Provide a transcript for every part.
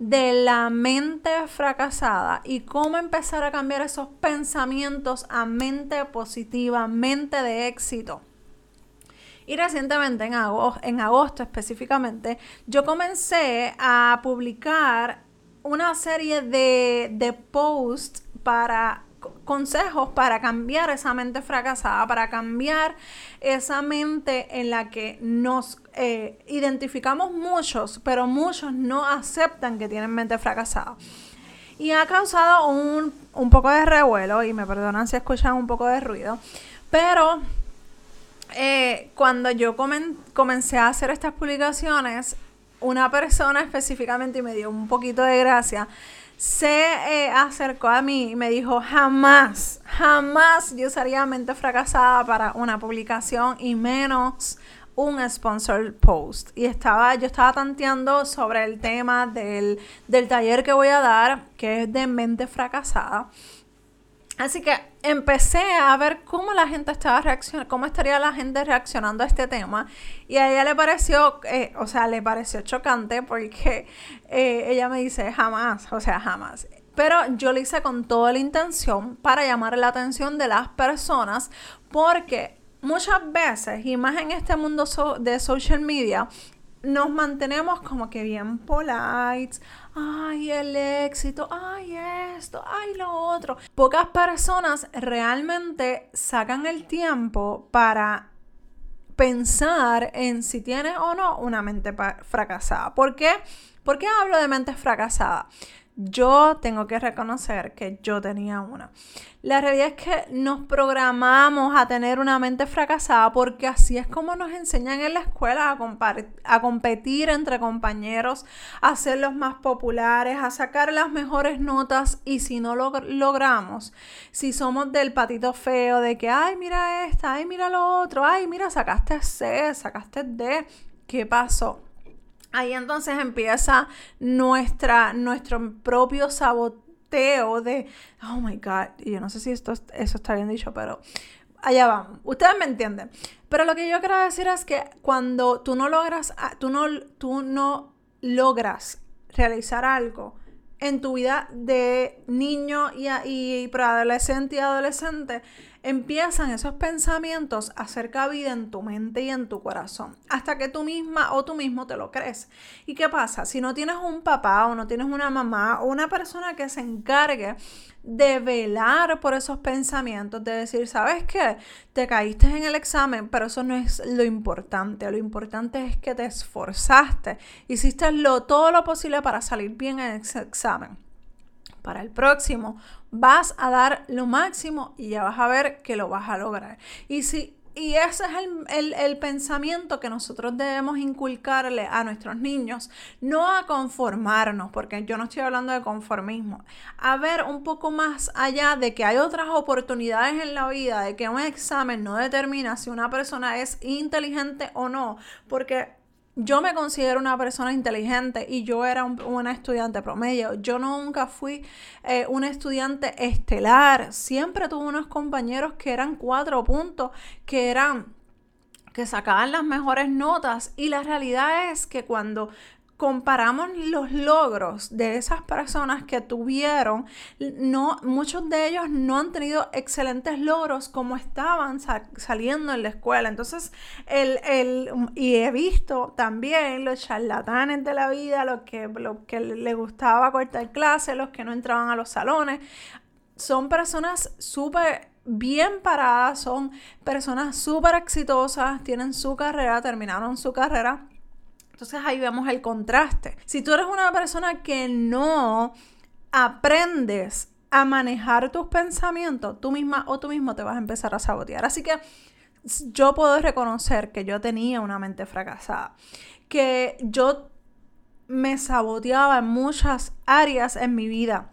de la mente fracasada y cómo empezar a cambiar esos pensamientos a mente positiva, mente de éxito. Y recientemente, en agosto, en agosto específicamente, yo comencé a publicar una serie de, de posts para consejos para cambiar esa mente fracasada, para cambiar esa mente en la que nos eh, identificamos muchos, pero muchos no aceptan que tienen mente fracasada. Y ha causado un, poco de revuelo, y me perdonan si escuchan un poco de ruido, pero eh, cuando yo comencé a hacer estas publicaciones, una persona específicamente, me dio un poquito de gracia, se eh, acercó a mí y me dijo, jamás, jamás yo usaría mente fracasada para una publicación y menos un sponsor post. Y estaba, yo estaba tanteando sobre el tema del, del taller que voy a dar, que es de mente fracasada. Así que empecé a ver cómo la gente estaba reaccionando, cómo estaría la gente reaccionando a este tema. Y a ella le pareció, eh, o sea, le pareció chocante porque eh, ella me dice, jamás, o sea, jamás. Pero yo lo hice con toda la intención para llamar la atención de las personas porque muchas veces, y más en este mundo de social media, nos mantenemos como que bien polite, ay, el éxito, ay, esto, ay, lo otro. Pocas personas realmente sacan el tiempo para pensar en si tiene o no una mente fracasada. ¿Por qué? ¿Por qué hablo de mente fracasada? Yo tengo que reconocer que yo tenía una. La realidad es que nos programamos a tener una mente fracasada porque así es como nos enseñan en la escuela a, a competir entre compañeros, a ser los más populares, a sacar las mejores notas y si no lo logramos, si somos del patito feo de que, ay, mira esta, ay, mira lo otro, ay, mira, sacaste C, sacaste D, ¿qué pasó? Ahí entonces empieza nuestra, nuestro propio saboteo de, oh my God, yo no sé si esto, eso está bien dicho, pero allá vamos. Ustedes me entienden. Pero lo que yo quiero decir es que cuando tú no logras, ah, tú no, tú no logras realizar algo en tu vida de niño y, y preadolescente y adolescente, empiezan esos pensamientos a hacer cabida en tu mente y en tu corazón, hasta que tú misma o tú mismo te lo crees. ¿Y qué pasa? Si no tienes un papá o no tienes una mamá o una persona que se encargue de velar por esos pensamientos, de decir, ¿sabes qué? Te caíste en el examen, pero eso no es lo importante. Lo importante es que te esforzaste, hiciste todo lo posible para salir bien en ese examen para el próximo, vas a dar lo máximo y ya vas a ver que lo vas a lograr. Y si y ese es el, el, pensamiento que nosotros debemos inculcarle a nuestros niños, no a conformarnos, porque yo no estoy hablando de conformismo, a ver un poco más allá de que hay otras oportunidades en la vida, de que un examen no determina si una persona es inteligente o no, porque yo me considero una persona inteligente y yo era una estudiante promedio. Yo nunca fui eh, una estudiante estelar. Siempre tuve unos compañeros que eran cuatro puntos, que eran que sacaban las mejores notas y la realidad es que cuando comparamos los logros de esas personas que tuvieron, no, muchos de ellos no han tenido excelentes logros como estaban saliendo en la escuela. Entonces, el, el, y he visto también los charlatanes de la vida, los que, los que les gustaba cortar clases, los que no entraban a los salones, son personas súper bien paradas, son personas súper exitosas, tienen su carrera, terminaron su carrera entonces ahí vemos el contraste. Si tú eres una persona que no aprendes a manejar tus pensamientos, tú misma o tú mismo te vas a empezar a sabotear. Así que yo puedo reconocer que yo tenía una mente fracasada, que yo me saboteaba en muchas áreas en mi vida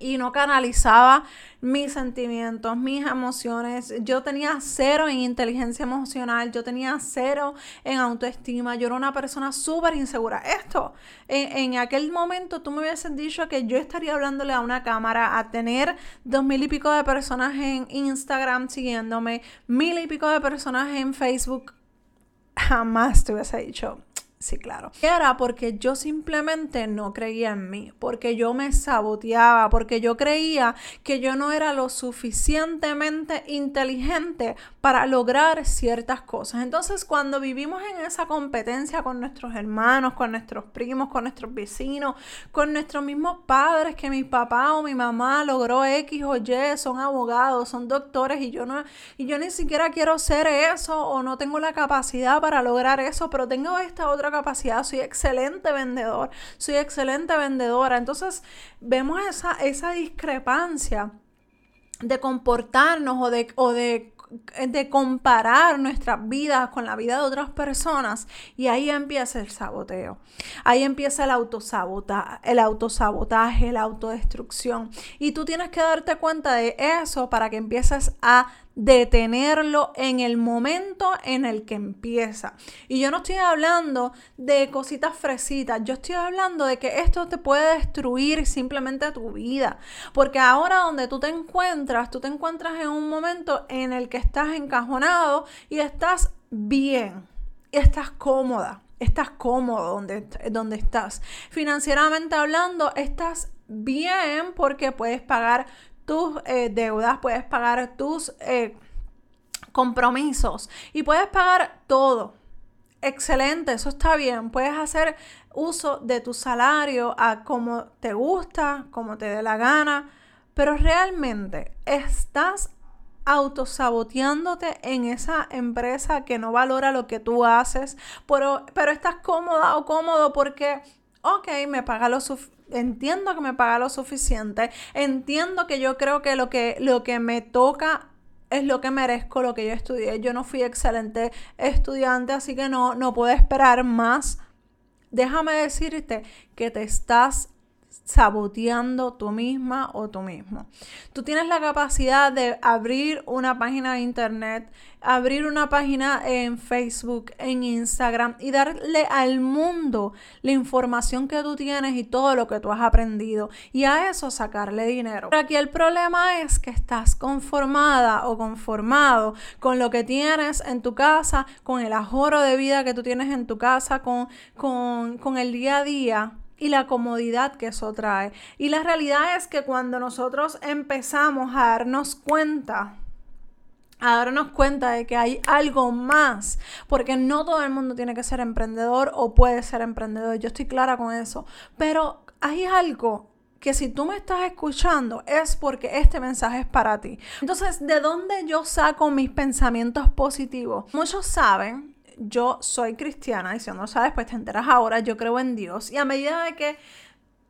y no canalizaba mis sentimientos, mis emociones. Yo tenía cero en inteligencia emocional, yo tenía cero en autoestima, yo era una persona súper insegura. Esto, en, en, aquel momento tú me hubieses dicho que yo estaría hablándole a una cámara, a tener dos mil y pico de personas en Instagram siguiéndome, mil y pico de personas en Facebook. Jamás te hubiese dicho, Sí, claro. Era porque yo simplemente no creía en mí, porque yo me saboteaba, porque yo creía que yo no era lo suficientemente inteligente para lograr ciertas cosas. Entonces, cuando vivimos en esa competencia con nuestros hermanos, con nuestros primos, con nuestros vecinos, con nuestros mismos padres, que mi papá o mi mamá logró X o Y, son abogados, son doctores y yo no y yo ni siquiera quiero ser eso o no tengo la capacidad para lograr eso, pero tengo esta otra capacidad, soy excelente vendedor, soy excelente vendedora. Entonces vemos esa, esa discrepancia de comportarnos o de, o de de comparar nuestras vidas con la vida de otras personas y ahí empieza el saboteo. Ahí empieza el autosabotaje, el autosabotaje, la autodestrucción. Y tú tienes que darte cuenta de eso para que empieces a detenerlo en el momento en el que empieza. Y yo no estoy hablando de cositas fresitas, yo estoy hablando de que esto te puede destruir simplemente tu vida. Porque ahora donde tú te encuentras, tú te encuentras en un momento en el que estás encajonado y estás bien, estás cómoda. Estás cómodo donde, donde estás. Financieramente hablando, estás bien porque puedes pagar tus eh, deudas, puedes pagar tus eh, compromisos y puedes pagar todo. Excelente, eso está bien. Puedes hacer uso de tu salario a como te gusta, como te dé la gana, pero realmente estás autosaboteándote en esa empresa que no valora lo que tú haces, pero, pero estás cómoda o cómodo porque, ok, me paga lo suficiente entiendo que me paga lo suficiente, entiendo que yo creo que lo que, lo que me toca es lo que merezco, lo que yo estudié. Yo no fui excelente estudiante, así que no, no puedo esperar más. Déjame decirte que te estás saboteando tú misma o tú mismo. Tú tienes la capacidad de abrir una página de internet, abrir una página en Facebook, en Instagram y darle al mundo la información que tú tienes y todo lo que tú has aprendido y a eso sacarle dinero. Pero aquí el problema es que estás conformada o conformado con lo que tienes en tu casa, con el ahorro de vida que tú tienes en tu casa, con, con, con el día a día y la comodidad que eso trae. Y la realidad es que cuando nosotros empezamos a darnos cuenta, a darnos cuenta de que hay algo más, porque no todo el mundo tiene que ser emprendedor o puede ser emprendedor, yo estoy clara con eso, pero hay algo que si tú me estás escuchando es porque este mensaje es para ti. Entonces, ¿de dónde yo saco mis pensamientos positivos? Muchos saben yo soy cristiana y si no lo sabes, pues te enteras ahora, yo creo en Dios. Y a medida de que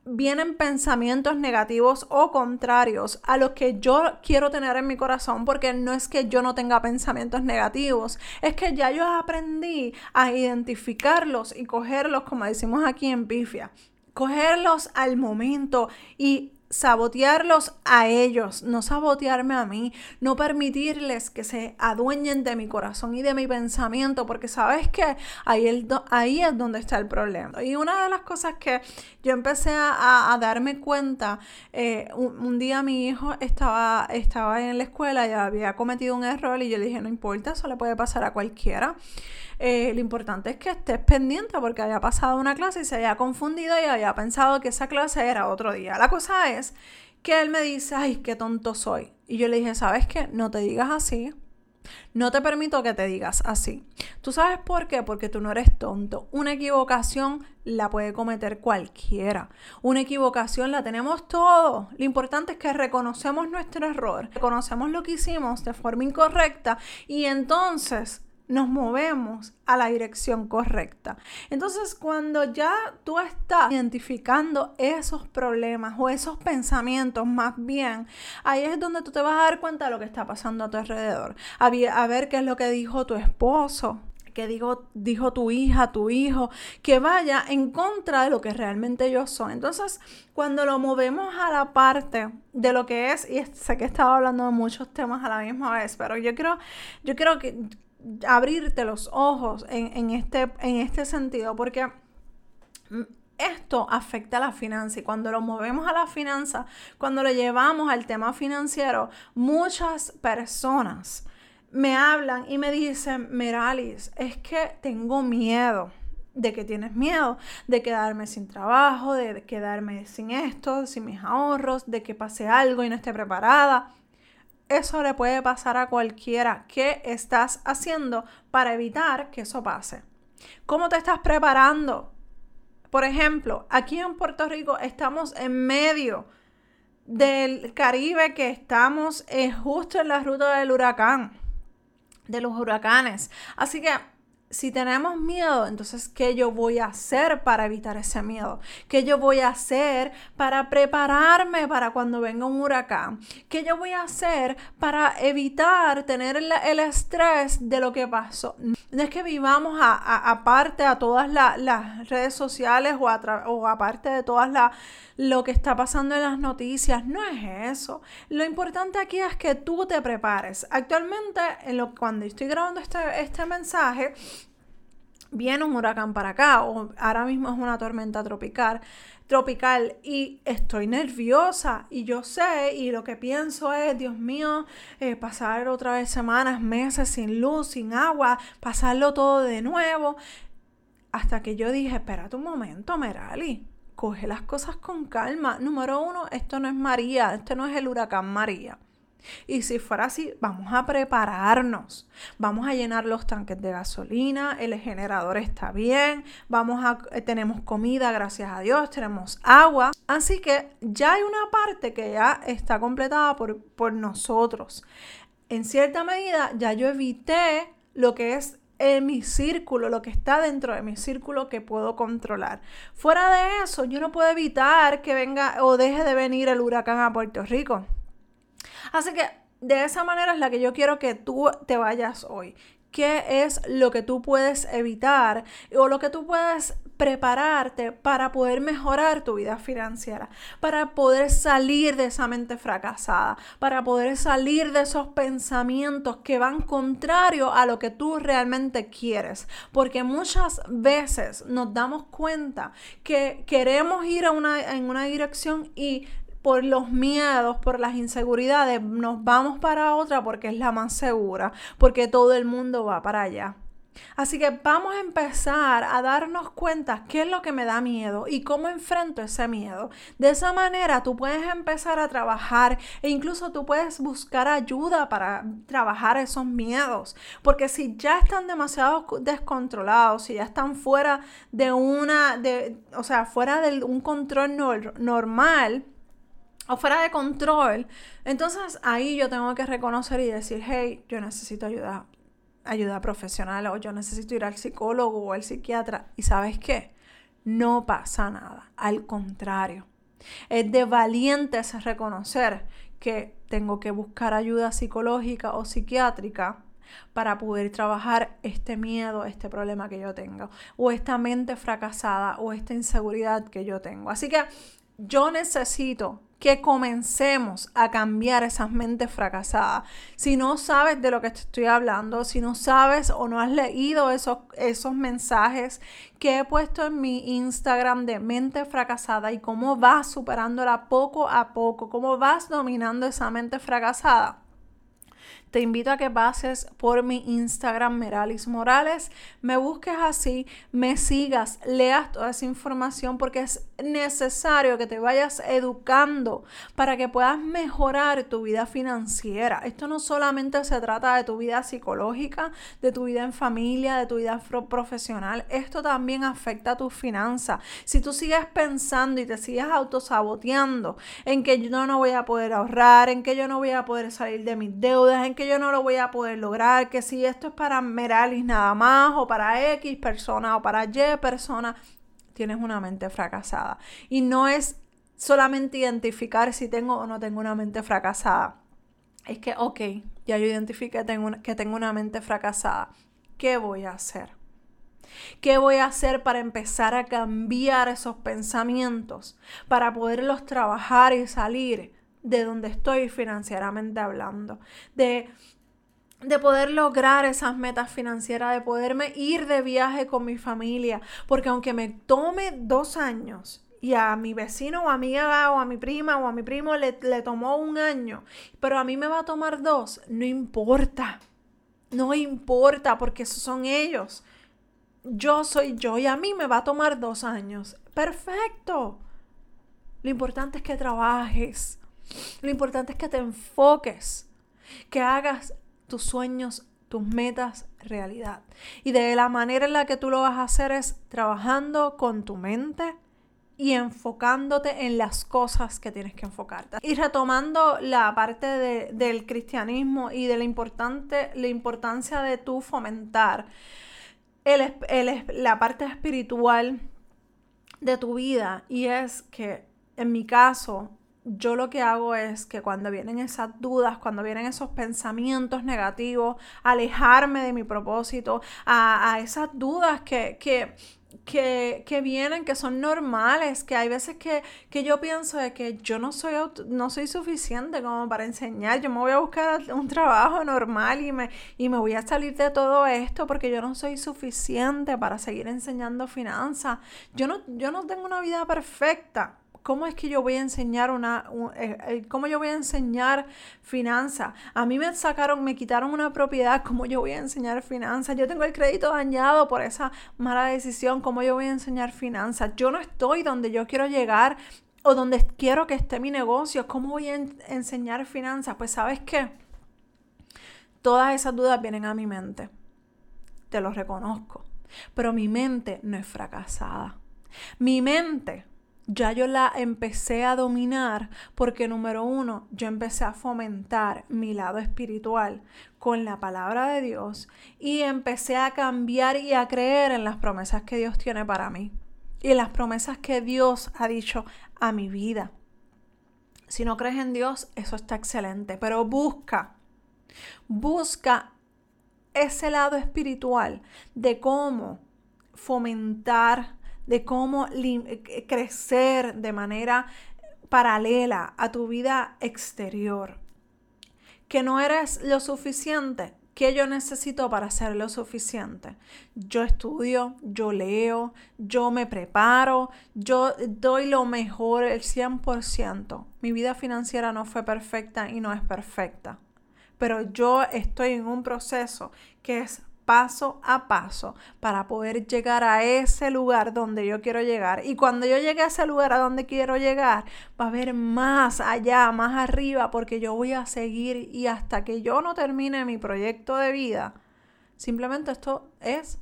vienen pensamientos negativos o contrarios a los que yo quiero tener en mi corazón, porque no es que yo no tenga pensamientos negativos, es que ya yo aprendí a identificarlos y cogerlos, como decimos aquí en Pifia, cogerlos al momento y sabotearlos a ellos, no sabotearme a mí, no permitirles que se adueñen de mi corazón y de mi pensamiento, porque sabes que ahí, ahí es donde está el problema. Y una de las cosas que yo empecé a, darme cuenta, eh, un, día mi hijo estaba, estaba en la escuela y había cometido un error y yo le dije, no importa, eso le puede pasar a cualquiera. Eh, lo importante es que estés pendiente porque haya pasado una clase y se haya confundido y haya pensado que esa clase era otro día. La cosa es que él me dice, ay, qué tonto soy. Y yo le dije, ¿sabes qué? No te digas así. No te permito que te digas así. ¿Tú sabes por qué? Porque tú no eres tonto. Una equivocación la puede cometer cualquiera. Una equivocación la tenemos todos. Lo importante es que reconocemos nuestro error, reconocemos lo que hicimos de forma incorrecta y entonces nos movemos a la dirección correcta. Entonces, cuando ya tú estás identificando esos problemas o esos pensamientos más bien, ahí es donde tú te vas a dar cuenta de lo que está pasando a tu alrededor. A, ver qué es lo que dijo tu esposo, digo, dijo tu hija, tu hijo, que vaya en contra de lo que realmente ellos son. Entonces, cuando lo movemos a la parte de lo que es, y sé que estaba hablando de muchos temas a la misma vez, pero yo quiero, yo quiero que abrirte los ojos en, este, en este sentido, porque esto afecta a la finanza y cuando lo movemos a la finanza, cuando lo llevamos al tema financiero, muchas personas me hablan y me dicen, Meralis, es que tengo miedo. ¿De que tienes miedo? De quedarme sin trabajo, de quedarme sin esto, sin mis ahorros, de que pase algo y no esté preparada. Eso le puede pasar a cualquiera. ¿Qué estás haciendo para evitar que eso pase? ¿Cómo te estás preparando? Por ejemplo, aquí en Puerto Rico estamos en medio del Caribe que estamos eh, justo en la ruta del huracán de los huracanes. Así que si tenemos miedo, entonces, ¿qué yo voy a hacer para evitar ese miedo? ¿Qué yo voy a hacer para prepararme para cuando venga un huracán? ¿Qué yo voy a hacer para evitar tener el, estrés de lo que pasó? No es que vivamos aparte a, todas las redes sociales o, aparte de todas las lo que está pasando en las noticias. No es eso. Lo importante aquí es que tú te prepares. Actualmente, en lo, cuando estoy grabando este, este mensaje, viene un huracán para acá o ahora mismo es una tormenta tropical tropical y estoy nerviosa y yo sé y lo que pienso es, Dios mío, eh, pasar otra vez semanas, meses sin luz, sin agua, pasarlo todo de nuevo. Hasta que yo dije, espérate un momento, Merali, coge las cosas con calma. Número uno, esto no es María, esto no es el huracán María. Y si fuera así, vamos a prepararnos. Vamos a llenar los tanques de gasolina, el generador está bien, vamos a eh, tenemos comida, gracias a Dios, tenemos agua. Así que ya hay una parte que ya está completada por, por nosotros. En cierta medida, ya yo evité lo que es en mi círculo, lo que está dentro de mi círculo que puedo controlar. Fuera de eso, yo no puedo evitar que venga o deje de venir el huracán a Puerto Rico. Así que de esa manera es la que yo quiero que tú te vayas hoy. ¿Qué es lo que tú puedes evitar o lo que tú puedes prepararte para poder mejorar tu vida financiera, para poder salir de esa mente fracasada, para poder salir de esos pensamientos que van contrario a lo que tú realmente quieres. Porque muchas veces nos damos cuenta que queremos ir a una, en una dirección y por los miedos, por las inseguridades, nos vamos para otra porque es la más segura, porque todo el mundo va para allá. Así que vamos a empezar a darnos cuenta qué es lo que me da miedo y cómo enfrento ese miedo. De esa manera tú puedes empezar a trabajar e incluso tú puedes buscar ayuda para trabajar esos miedos. Porque si ya están demasiado descontrolados, si ya están fuera de una, de, o sea, fuera de un control normal, o fuera de control, entonces ahí yo tengo que reconocer y decir, hey, yo necesito ayuda ayuda profesional o yo necesito ir al psicólogo o al psiquiatra. ¿Y sabes qué? No pasa nada. Al contrario, es de valientes reconocer que tengo que buscar ayuda psicológica o psiquiátrica para poder trabajar este miedo, este problema que yo tengo, o esta mente fracasada, o esta inseguridad que yo tengo. Así que yo necesito que comencemos a cambiar esas mentes fracasadas. Si no sabes de lo que te estoy hablando, si no sabes o no has leído esos, esos mensajes que he puesto en mi Instagram de mente fracasada y cómo vas superándola poco a poco, cómo vas dominando esa mente fracasada te invito a que pases por mi Instagram Meralis Morales, me busques así, me sigas, leas toda esa información porque es necesario que te vayas educando para que puedas mejorar tu vida financiera. Esto no solamente se trata de tu vida psicológica, de tu vida en familia, de tu vida profesional, esto también afecta a tus finanzas. Si tú sigues pensando y te sigues autosaboteando en que yo no voy a poder ahorrar, en que yo no voy a poder salir de mis deudas, en que yo no lo voy a poder lograr, que si esto es para Meralis nada más, o para X persona, o para Y persona, tienes una mente fracasada. Y no es solamente identificar si tengo o no tengo una mente fracasada. Es que, ok, ya yo identifiqué que tengo una mente fracasada. ¿qué voy a hacer? ¿Qué voy a hacer para empezar a cambiar esos pensamientos? Para poderlos trabajar y salir de donde estoy financieramente hablando. De, de poder lograr esas metas financieras, de poderme ir de viaje con mi familia. Porque aunque me tome dos años y a mi vecino o amiga o a mi prima o a mi primo le, le, tomó un año, pero a mí me va a tomar dos, no importa. No importa porque esos son ellos yo soy yo y a mí me va a tomar dos años. Perfecto. Lo importante es que trabajes. Lo importante es que te enfoques. Que hagas tus sueños, tus metas realidad. Y de la manera en la que tú lo vas a hacer es trabajando con tu mente y enfocándote en las cosas que tienes que enfocarte. Y retomando la parte del cristianismo y de la, importante, la importancia de tú fomentar la parte espiritual de tu vida y es que en mi caso yo lo que hago es que cuando vienen esas dudas, cuando vienen esos pensamientos negativos, alejarme de mi propósito, a, esas dudas que, que, que, vienen, que son normales, que hay veces que, yo pienso de que yo no soy, no soy suficiente como para enseñar, yo me voy a buscar un trabajo normal y me, y me voy a salir de todo esto porque yo no soy suficiente para seguir enseñando finanzas. Yo no, yo no tengo una vida perfecta. ¿Cómo es que yo voy a enseñar una, eh, eh, cómo yo voy a enseñar finanzas? A mí me sacaron, me quitaron una propiedad, ¿cómo yo voy a enseñar finanzas? Yo tengo el crédito dañado por esa mala decisión, ¿cómo yo voy a enseñar finanzas? Yo no estoy donde yo quiero llegar o donde quiero que esté mi negocio, ¿cómo voy a enseñar finanzas? Pues sabes qué, todas esas dudas vienen a mi mente, te lo reconozco, pero mi mente no es fracasada. Mi mente ya yo la empecé a dominar porque número uno, yo empecé a fomentar mi lado espiritual con la palabra de Dios y empecé a cambiar y a creer en las promesas que Dios tiene para mí y en las promesas que Dios ha dicho a mi vida. Si no crees en Dios, eso está excelente, pero busca, busca ese lado espiritual de cómo fomentar de cómo eh, crecer de manera paralela a tu vida exterior. Que no eres lo suficiente. ¿Qué yo necesito para ser lo suficiente? Yo estudio, yo leo, yo me preparo, yo doy lo mejor el 100%. Mi vida financiera no fue perfecta y no es perfecta. Pero yo estoy en un proceso que es paso a paso para poder llegar a ese lugar donde yo quiero llegar. Y cuando yo llegue a ese lugar a donde quiero llegar, va a haber más allá, más arriba, porque yo voy a seguir y hasta que yo no termine mi proyecto de vida, simplemente esto es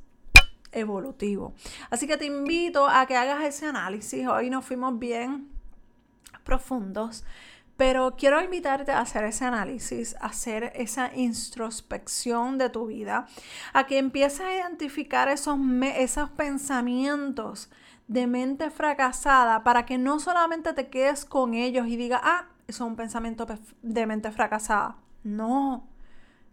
evolutivo. Así que te invito a que hagas ese análisis. Hoy nos fuimos bien profundos. Pero quiero invitarte a hacer ese análisis, a hacer esa introspección de tu vida, a que empieces a identificar esos, esos pensamientos de mente fracasada para que no solamente te quedes con ellos y digas, ah, eso es un pensamiento de mente fracasada. No,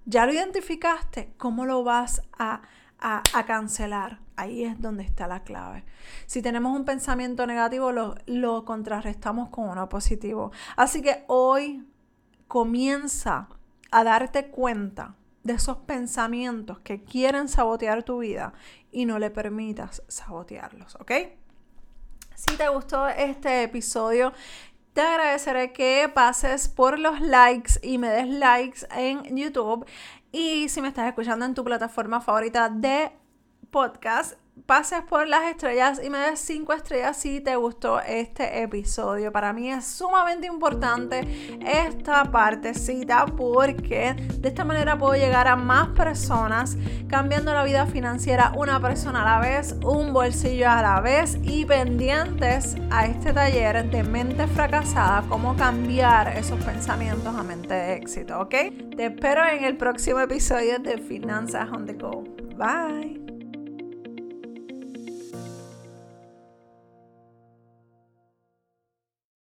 ya lo identificaste, ¿cómo lo vas a a, cancelar. Ahí es donde está la clave. Si tenemos un pensamiento negativo, lo, lo contrarrestamos con uno positivo. Así que hoy comienza a darte cuenta de esos pensamientos que quieren sabotear tu vida y no le permitas sabotearlos, ¿ok? Si te gustó este episodio, te agradeceré que pases por los likes y me des likes en YouTube y si me estás escuchando en tu plataforma favorita de podcast, pases por las estrellas y me des cinco estrellas si te gustó este episodio. Para mí es sumamente importante esta partecita porque de esta manera puedo llegar a más personas cambiando la vida financiera una persona a la vez, un bolsillo a la vez y pendientes a este taller de mente fracasada, cómo cambiar esos pensamientos a mente de éxito, ¿ok? Te espero en el próximo episodio de Finanzas on the Go. Bye.